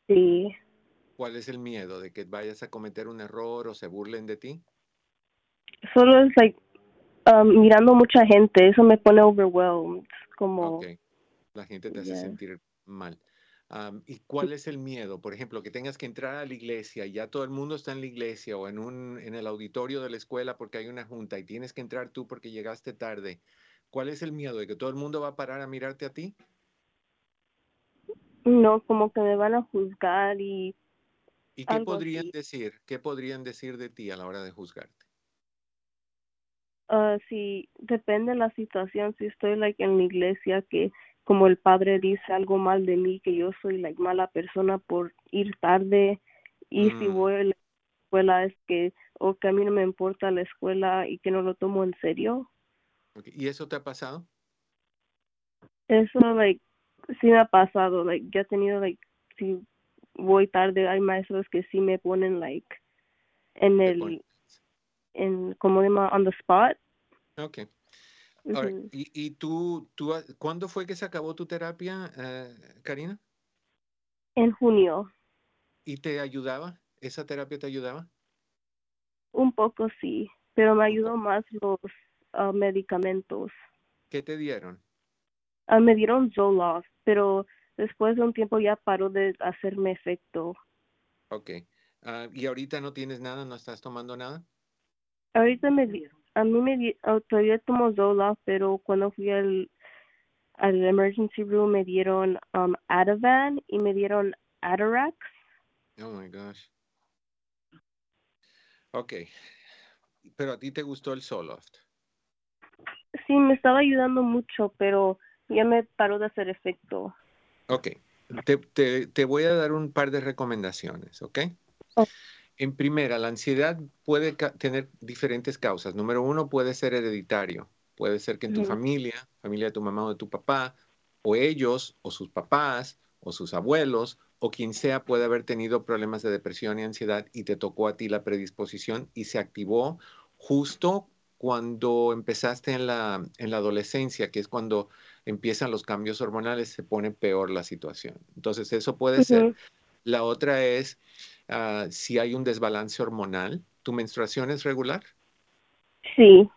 Sí.
¿Cuál es el miedo de que vayas a cometer un error o se burlen de ti?
Solo es like um, mirando mucha gente, eso me pone overwhelmed, como
la gente te hace sentir mal. ¿Y cuál es el miedo? Por ejemplo, que tengas que entrar a la iglesia y ya todo el mundo está en la iglesia o en, un, en el auditorio de la escuela porque hay una junta y tienes que entrar tú porque llegaste tarde. ¿Cuál es el miedo? ¿De que todo el mundo va a parar a mirarte a ti?
No, como que me van a juzgar y...
¿Y qué podrían decir? ¿Qué podrían decir de ti a la hora de juzgarte?
Uh, sí, depende de la situación. Si estoy like en la iglesia que como el padre dice algo mal de mí, que yo soy la mala persona por ir tarde y si mm. voy a la escuela es que o que a mí no me importa la escuela y que no lo tomo en serio.
¿Y eso te ha pasado?
Eso like sí me ha pasado, like ya he tenido like si voy tarde hay maestros que sí me ponen like en el en como on the spot.
Okay. ¿Y, ¿y, tú, tú, cuándo fue que se acabó tu terapia, eh, Karina?
En junio.
¿Y te ayudaba? ¿Esa terapia te ayudaba?
Un poco sí, pero me ayudó más los ah, medicamentos.
¿Qué te dieron?
Ah, me dieron Zoloft, pero después de un tiempo ya paró de hacerme efecto.
Ok. Ah, ¿Y ahorita no tienes nada? ¿No estás tomando nada?
Ahorita me, a mí me oh, todavía tomo Zoloft, pero cuando fui al, al emergency room me dieron um, Ativan y me dieron Atarax.
Oh my gosh. Ok. Pero a ti te gustó el Zoloft.
Sí, me estaba ayudando mucho, pero ya me paró de hacer efecto.
Ok. Te, te, te voy a dar un par de recomendaciones, ¿ok? Oh. En primera, la ansiedad puede tener diferentes causas. Número uno, puede ser hereditario. Puede ser que en tu familia, familia de tu mamá o de tu papá, o ellos, o sus papás, o sus abuelos, o quien sea, puede haber tenido problemas de depresión y ansiedad y te tocó a ti la predisposición y se activó justo cuando empezaste en la, en la adolescencia, que es cuando empiezan los cambios hormonales, se pone peor la situación. Entonces, eso puede ser. La otra es Ah, si hay un desbalance hormonal. ¿Tu menstruación es regular?
Sí.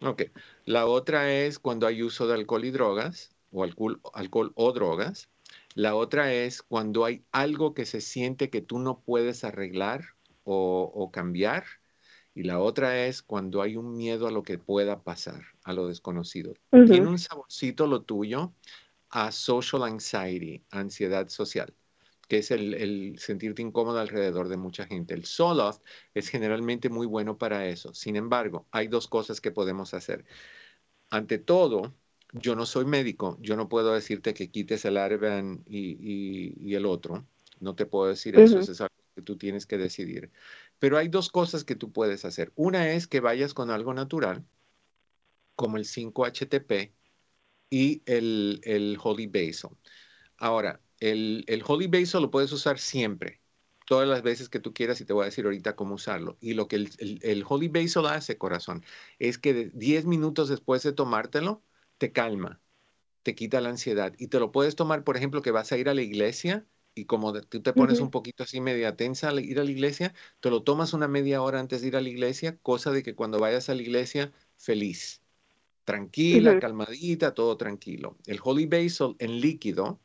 Ok. La otra es cuando hay uso de alcohol y drogas, o alcohol, alcohol o drogas. La otra es cuando hay algo que se siente que tú no puedes arreglar o, cambiar. Y la otra es cuando hay un miedo a lo que pueda pasar, a lo desconocido. Tiene un saborcito lo tuyo a social anxiety, ansiedad social que es el, sentirte incómodo alrededor de mucha gente. El Zoloft es generalmente muy bueno para eso. Sin embargo, hay dos cosas que podemos hacer. Ante todo, yo no soy médico, yo no puedo decirte que quites el Ativan y, el otro. No te puedo decir eso, eso es algo que tú tienes que decidir. Pero hay dos cosas que tú puedes hacer. Una es que vayas con algo natural, como el 5-HTP y el, el Holy Basil. Ahora, el, el Holy Basil lo puedes usar siempre, todas las veces que tú quieras y te voy a decir ahorita cómo usarlo. Y lo que el, el, Holy Basil hace, corazón, es que 10 minutos después de tomártelo, te calma, te quita la ansiedad. Y te lo puedes tomar, por ejemplo, que vas a ir a la iglesia y como tú te pones un poquito así media tensa al ir a la iglesia, te lo tomas una media hora antes de ir a la iglesia, cosa de que cuando vayas a la iglesia, feliz, tranquila, calmadita, todo tranquilo. El Holy Basil en líquido,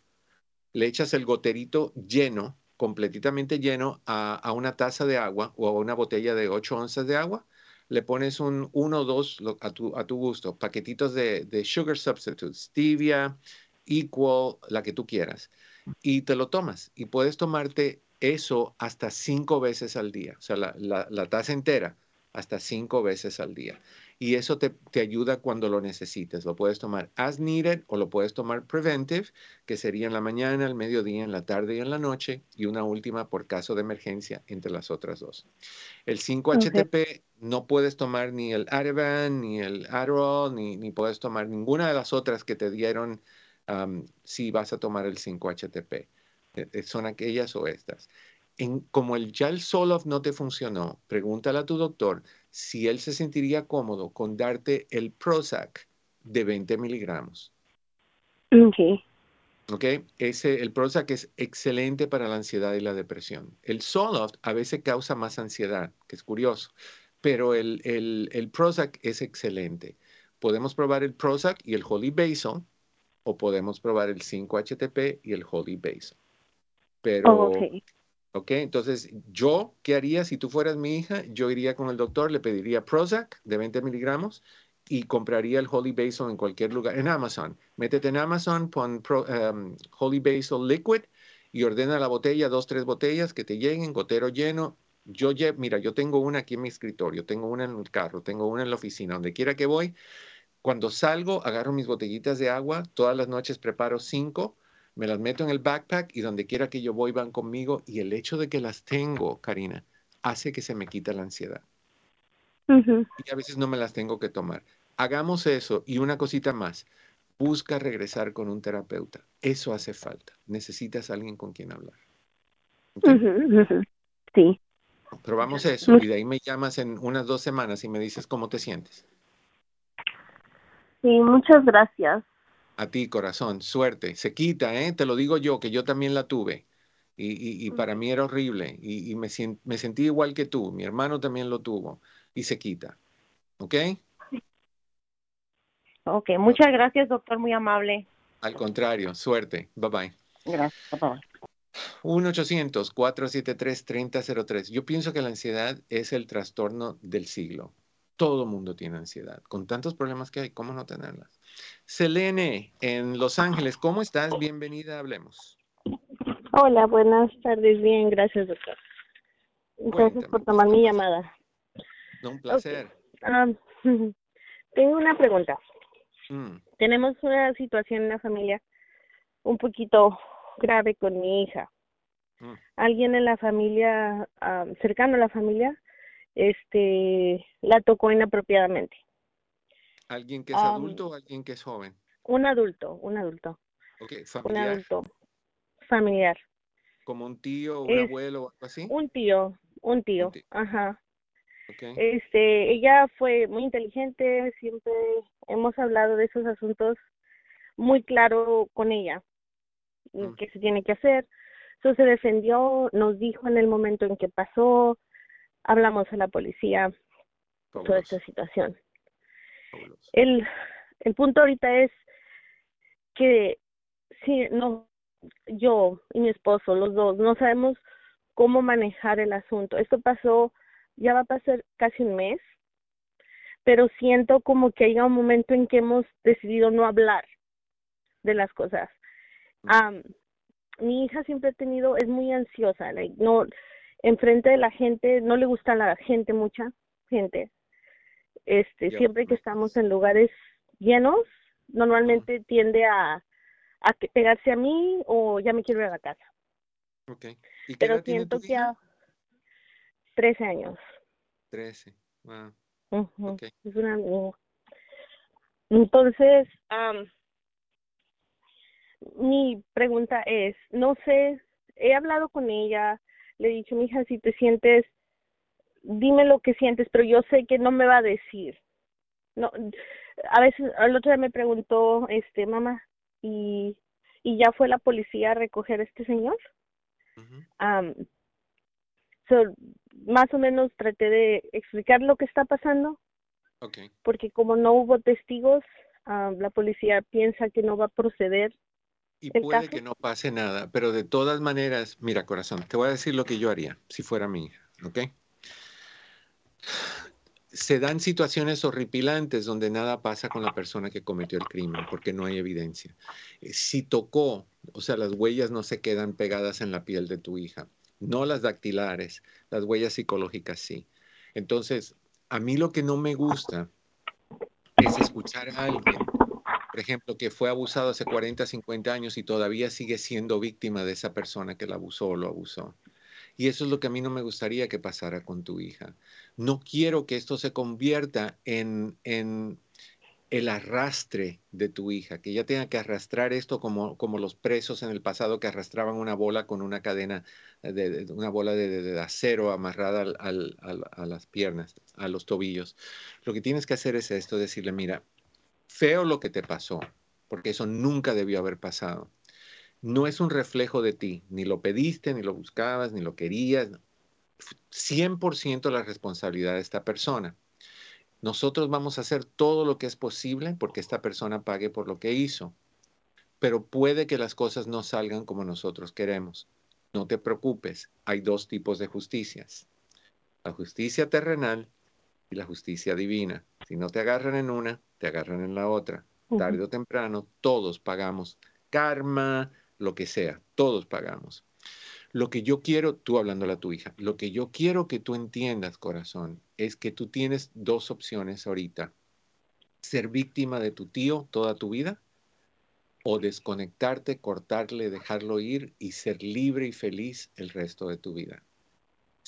le echas el goterito lleno, completamente lleno, a, una taza de agua o a una botella de 8 onzas de agua. Le pones un uno o dos a tu, a tu gusto, paquetitos de, de sugar substitutes, stevia, equal, la que tú quieras. Y te lo tomas. Y puedes tomarte eso hasta cinco veces al día, o sea, la, la, la taza entera hasta cinco veces al día y eso te, ayuda cuando lo necesites. Lo puedes tomar as needed o lo puedes tomar preventive, que sería en la mañana, al mediodía, en la tarde y en la noche, y una última por caso de emergencia entre las otras dos. El 5-HTP no puedes tomar ni el Ativan, ni el Adderall, ni, ni, puedes tomar ninguna de las otras que te dieron si vas a tomar el 5-HTP. E, e, son aquellas o estas. En, como el, ya el Solof no te funcionó, pregúntale a tu doctor si él se sentiría cómodo con darte el Prozac de 20 miligramos.
Ok.
Ok, ese, el Prozac es excelente para la ansiedad y la depresión. El Zoloft a veces causa más ansiedad, que es curioso, pero el, el, el Prozac es excelente. Podemos probar el Prozac y el Holy Basil, o podemos probar el 5-HTP y el Holy Basil. Pero oh, Entonces, yo, ¿qué haría si tú fueras mi hija? Yo iría con el doctor, le pediría Prozac de 20 miligramos y compraría el Holy Basil en cualquier lugar, en Amazon. Métete en Amazon, pon um, Holy Basil Liquid y ordena la botella, dos, tres botellas que te lleguen, gotero lleno. Yo, mira, yo tengo una aquí en mi escritorio, tengo una en el carro, tengo una en la oficina, donde quiera que voy. Cuando salgo, agarro mis botellitas de agua, todas las noches preparo cinco me las meto en el backpack y donde quiera que yo voy van conmigo y el hecho de que las tengo, Karina, hace que se me quita la ansiedad. Y a veces no me las tengo que tomar. Hagamos eso y una cosita más. Busca regresar con un terapeuta. Eso hace falta. Necesitas alguien con quien hablar.
Sí.
Probamos eso y de ahí me llamas en unas dos semanas y me dices cómo te sientes.
Sí, muchas gracias.
A ti, corazón, suerte. Se quita, ¿eh? Te lo digo yo, que yo también la tuve. Y, y, para mí era horrible. Y, me, me, sentí igual que tú. Mi hermano también lo tuvo. Y se quita. ¿Ok?
Ok, muchas gracias, doctor. Muy amable.
Al contrario, suerte. Bye bye.
Gracias. Bye
1-800-473-3003. Yo pienso que la ansiedad es el trastorno del siglo. Todo mundo tiene ansiedad. Con tantos problemas que hay, ¿cómo no tenerlas? Selene, en Los Ángeles, ¿cómo estás? Bienvenida, hablemos.
Hola, buenas tardes, bien, gracias, doctor. Gracias por tomar mi llamada.
un placer. [LAUGHS]
tengo una pregunta.
Mm.
Tenemos una situación en la familia un poquito grave con mi hija. Mm. Alguien en la familia, cercano a la familia, este, la tocó inapropiadamente.
¿Alguien que es adulto o alguien que es joven?
Un adulto, un adulto.
Ok, familiar.
Un adulto, familiar.
¿Como un tío, un abuelo o algo así?
Un tío, un tío, ajá. Okay. Este, ella fue muy inteligente, siempre hemos hablado de esos asuntos muy claro con ella, mm. qué se tiene que hacer. Eso se defendió, nos dijo en el momento en que pasó, hablamos a la policía, toda esta situación. El, el punto ahorita es que si no, yo y mi esposo, los dos, no sabemos cómo manejar el asunto. Esto pasó, ya va a pasar casi un mes, pero siento como que hay un momento en que hemos decidido no hablar de las cosas. mi hija siempre ha tenido, es muy ansiosa, like, no, enfrente de la gente, no le gusta la gente, mucha gente. Este, siempre que estamos en lugares llenos, normalmente tiende a, a pegarse a mí o ya me quiero ir a la casa.
Okay.
Pero siento que a 13 años.
13, wow.
Es una Entonces, mi pregunta es, no sé, he hablado con ella, le he dicho, mija, si te sientes, dime lo que sientes, pero yo sé que no me va a decir. No, a veces, el otro día me preguntó, este, mamá, ¿y, y ya fue la policía a recoger a este señor? más o menos traté de explicar lo que está pasando. Porque como no hubo testigos, la policía piensa que no va a proceder
y puede que no pase nada, pero de todas maneras, mira corazón, te voy a decir lo que yo haría si fuera mi hija, ¿ok? Se dan situaciones horripilantes donde nada pasa con la persona que cometió el crimen porque no hay evidencia. Eh, si tocó, o sea, las huellas no se quedan pegadas en la piel de tu hija, no las dactilares, las huellas psicológicas sí. Entonces, a mí lo que no me gusta es escuchar a alguien por ejemplo, que fue abusado hace 40, 50 años y todavía sigue siendo víctima de esa persona que la abusó o lo abusó. Y eso es lo que a mí no me gustaría que pasara con tu hija. No quiero que esto se convierta en, en el arrastre de tu hija, que ella tenga que arrastrar esto como, los presos en el pasado que arrastraban una bola con una cadena, de, una bola de, acero amarrada a las piernas, a los tobillos. Lo que tienes que hacer es esto, decirle, mira, feo lo que te pasó, porque eso nunca debió haber pasado. No es un reflejo de ti, ni lo pediste, ni lo buscabas, ni lo querías. 100% la responsabilidad de esta persona. Nosotros vamos a hacer todo lo que es posible porque esta persona pague por lo que hizo, pero puede que las cosas no salgan como nosotros queremos. No te preocupes, hay dos tipos de justicias. La justicia terrenal y la justicia divina. Si no te agarran en una, te agarran en la otra. Tarde o temprano, todos pagamos. Karma, lo que sea, todos pagamos. Lo que yo quiero, tú hablándole a tu hija, lo que yo quiero que tú entiendas, corazón, es que tú tienes dos opciones ahorita. Ser víctima de tu tío toda tu vida o desconectarte, cortarle, dejarlo ir y ser libre y feliz el resto de tu vida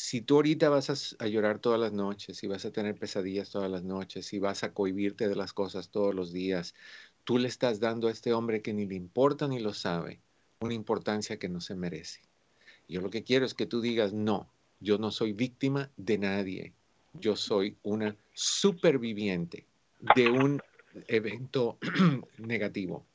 si tú ahorita vas a, llorar todas las noches, y vas a tener pesadillas todas las noches, y vas a cohibirte de las cosas todos los días, tú le estás dando a este hombre que ni le importa ni lo sabe una importancia que no se merece. Yo lo que quiero es que tú digas, no, yo no soy víctima de nadie, yo soy una superviviente de un evento [CLEARS THROAT] negativo,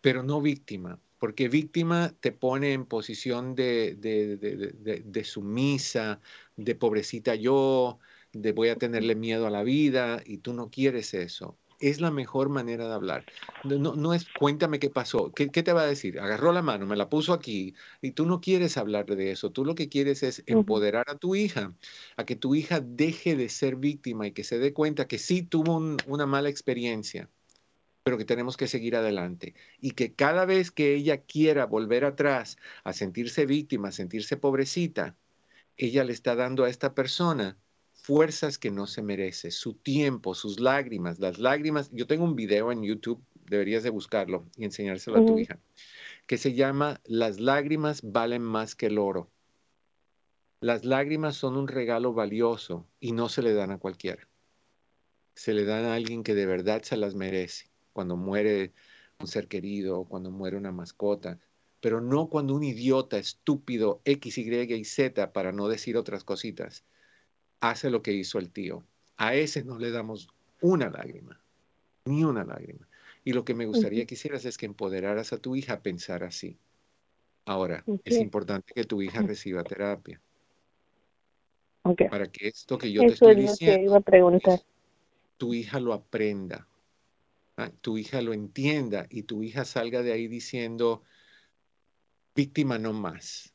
pero no víctima, porque víctima te pone en posición de, de, sumisa, de pobrecita yo, de voy a tenerle miedo a la vida y tú no quieres eso. Es la mejor manera de hablar. No, no es cuéntame qué pasó. ¿Qué, ¿Qué, te va a decir? Agarró la mano, me la puso aquí y tú no quieres hablar de eso. Tú lo que quieres es empoderar a tu hija, a que tu hija deje de ser víctima y que se dé cuenta que sí tuvo una mala experiencia pero que tenemos que seguir adelante y que cada vez que ella quiera volver atrás a sentirse víctima, a sentirse pobrecita, ella le está dando a esta persona fuerzas que no se merece, su tiempo, sus lágrimas, las lágrimas. Yo tengo un video en YouTube, deberías de buscarlo y enseñárselo a tu hija, que se llama Las lágrimas valen más que el oro. Las lágrimas son un regalo valioso y no se le dan a cualquiera. Se le dan a alguien que de verdad se las merece cuando muere un ser querido, cuando muere una mascota, pero no cuando un idiota estúpido X, Y y Z, para no decir otras cositas, hace lo que hizo el tío. A ese no le damos una lágrima, ni una lágrima. Y lo que me gustaría que hicieras es que empoderaras a tu hija a pensar así. Ahora, es importante que tu hija reciba terapia. Para que esto que yo te estoy diciendo, tu hija lo aprenda. Tu hija lo entienda y tu hija salga de ahí diciendo, víctima no más.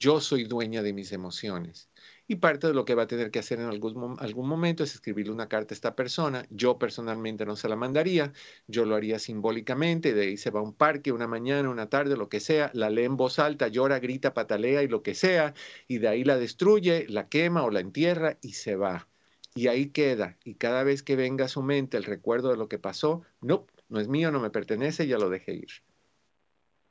Yo soy dueña de mis emociones. Y parte de lo que va a tener que hacer en algún, algún momento es escribirle una carta a esta persona. Yo personalmente no se la mandaría, yo lo haría simbólicamente, de ahí se va a un parque una mañana, una tarde, lo que sea, la lee en voz alta, llora, grita, patalea y lo que sea, y de ahí la destruye, la quema o la entierra y se va. Y ahí queda. Y cada vez que venga a su mente el recuerdo de lo que pasó, no, no es mío, no me pertenece, ya lo dejé ir.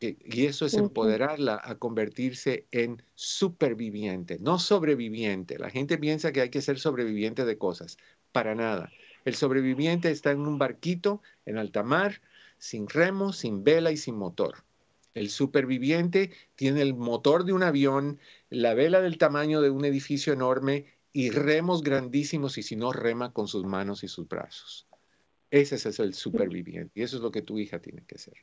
Y eso es empoderarla a convertirse en superviviente, no sobreviviente. La gente piensa que hay que ser sobreviviente de cosas. Para nada. El sobreviviente está en un barquito en alta mar, sin remo, sin vela y sin motor. El superviviente tiene el motor de un avión, la vela del tamaño de un edificio enorme y remos grandísimos y si no rema con sus manos y sus brazos. Ese es el superviviente y eso es lo que tu hija tiene que ser.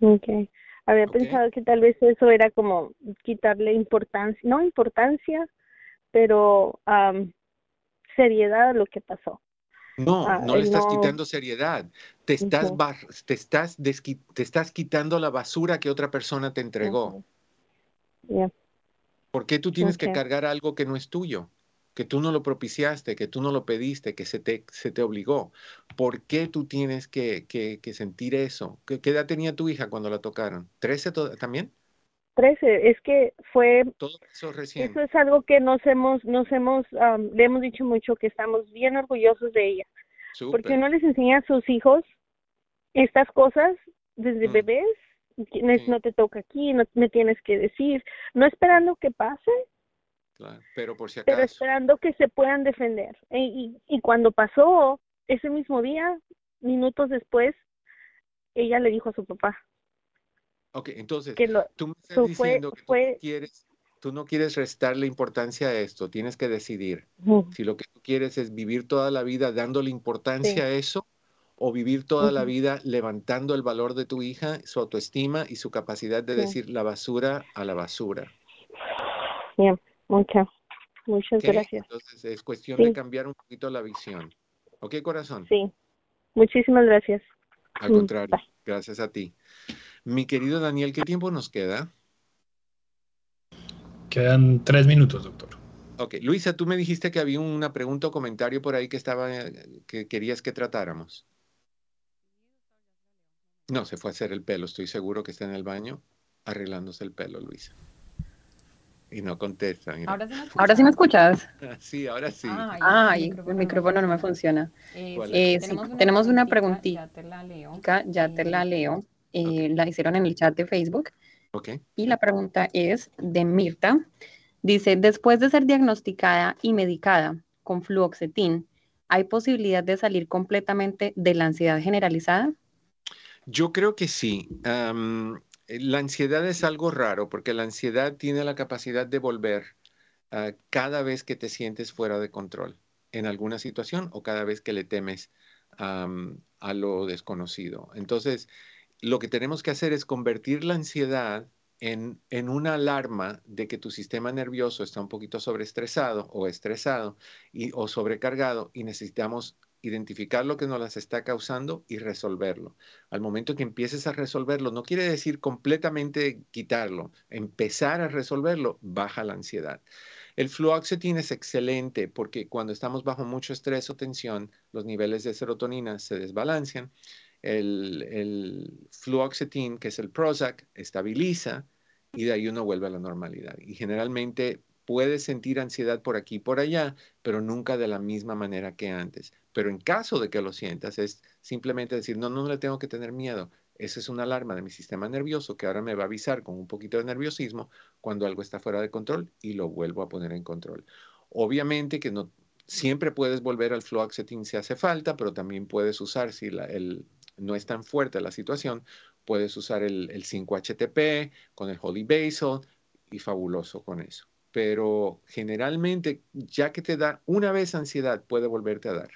Ok. Había pensado que tal vez eso era como quitarle importancia, no importancia, pero seriedad a lo que pasó.
No, ah, no le estás quitando seriedad. Te estás, te, estás te estás quitando la basura que otra persona te entregó. ¿Por qué tú tienes que cargar algo que no es tuyo? que tú no lo propiciaste, que tú no lo pediste, que se te, se te obligó. ¿Por qué tú tienes que, que, sentir eso? ¿Qué, edad tenía tu hija cuando la tocaron? ¿13 también?
13, es que fue...
Todo eso recién.
Eso es algo que nos hemos, nos hemos, le hemos dicho mucho, que estamos bien orgullosos de ella. Porque no les enseña a sus hijos estas cosas desde mm. bebés, no te toca aquí, no me tienes que decir, no esperando que pase,
pero por si acaso.
Pero esperando que se puedan defender. E, y, y, cuando pasó ese mismo día, minutos después, ella le dijo a su papá.
Ok, entonces, tú me estás diciendo que tú, quieres, tú no quieres restarle importancia a esto, tienes que decidir si lo que tú quieres es vivir toda la vida dándole importancia a eso o vivir toda la vida levantando el valor de tu hija, su autoestima y su capacidad de decir la basura a la basura.
Bien. Muchas, muchas gracias.
Entonces es cuestión de cambiar un poquito la visión. ¿Ok, corazón?
Sí. Muchísimas gracias.
Al contrario, gracias a ti. Mi querido Daniel, ¿qué tiempo nos queda?
Quedan tres minutos, doctor.
Ok, Luisa, tú me dijiste que había una pregunta o comentario por ahí que estaba, que querías que tratáramos. No, se fue a hacer el pelo, estoy seguro que está en el baño arreglándose el pelo, Luisa y no contesta.
Ahora sí me escuchas. [LAUGHS]
Sí, ahora sí.
Ay, el micrófono, no me funciona. Eh, eh, tenemos, una, preguntita, ya te la leo. Ya te la leo. Eh, la hicieron en el chat de Facebook.
Okay.
Y la pregunta es de Mirta. Dice, después de ser diagnosticada y medicada con fluoxetin, ¿hay posibilidad de salir completamente de la ansiedad generalizada?
Yo creo que sí. Eh, la ansiedad es algo raro porque la ansiedad tiene la capacidad de volver cada vez que te sientes fuera de control en alguna situación o cada vez que le temes a lo desconocido. Entonces, lo que tenemos que hacer es convertir la ansiedad en, en, una alarma de que tu sistema nervioso está un poquito sobreestresado o estresado y, o sobrecargado y necesitamos identificar lo que nos las está causando y resolverlo. Al momento que empieces a resolverlo, no quiere decir completamente quitarlo, empezar a resolverlo, baja la ansiedad. El fluoxetine es excelente porque cuando estamos bajo mucho estrés o tensión, los niveles de serotonina se desbalancean. El, el fluoxetine, que es el Prozac, estabiliza y de ahí uno vuelve a la normalidad. Y generalmente puedes sentir ansiedad por aquí y por allá, pero nunca de la misma manera que antes. Pero en caso de que lo sientas, es simplemente decir, no, no le tengo que tener miedo. Esa es una alarma de mi sistema nervioso que ahora me va a avisar con un poquito de nerviosismo cuando algo está fuera de control y lo vuelvo a poner en control. Obviamente que no siempre puedes volver al fluoxetine si hace falta, pero también puedes usar, si el, no es tan fuerte la situación, puedes usar el, el 5-HTP con el Holy Basil y fabuloso con eso pero generalmente ya que te da una vez ansiedad puede volverte a dar.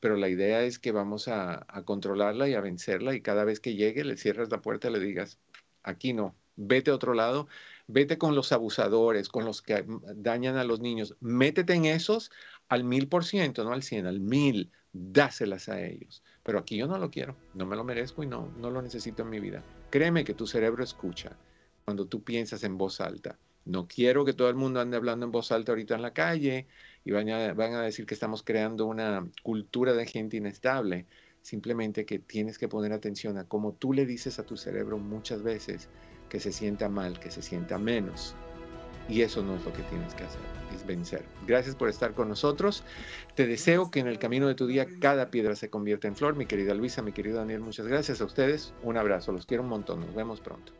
pero la idea es que vamos a, controlarla y a vencerla y cada vez que llegue le cierras la puerta y le digas, aquí no, vete a otro lado, vete con los abusadores, con los que dañan a los niños, métete en esos al mil por ciento, no al cien, al mil, dáselas a ellos. Pero aquí yo no lo quiero, no me lo merezco y no, no lo necesito en mi vida. Créeme que tu cerebro escucha cuando tú piensas en voz alta. No quiero que todo el mundo ande hablando en voz alta ahorita en la calle y van a, van a decir que estamos creando una cultura de gente inestable. Simplemente que tienes que poner atención a cómo tú le dices a tu cerebro muchas veces que se sienta mal, que se sienta menos. Y eso no es lo que tienes que hacer, es vencer. Gracias por estar con nosotros. Te deseo que en el camino de tu día cada piedra se convierta en flor. Mi querida Luisa, mi querido Daniel, muchas gracias a ustedes. Un abrazo, los quiero un montón. Nos vemos pronto.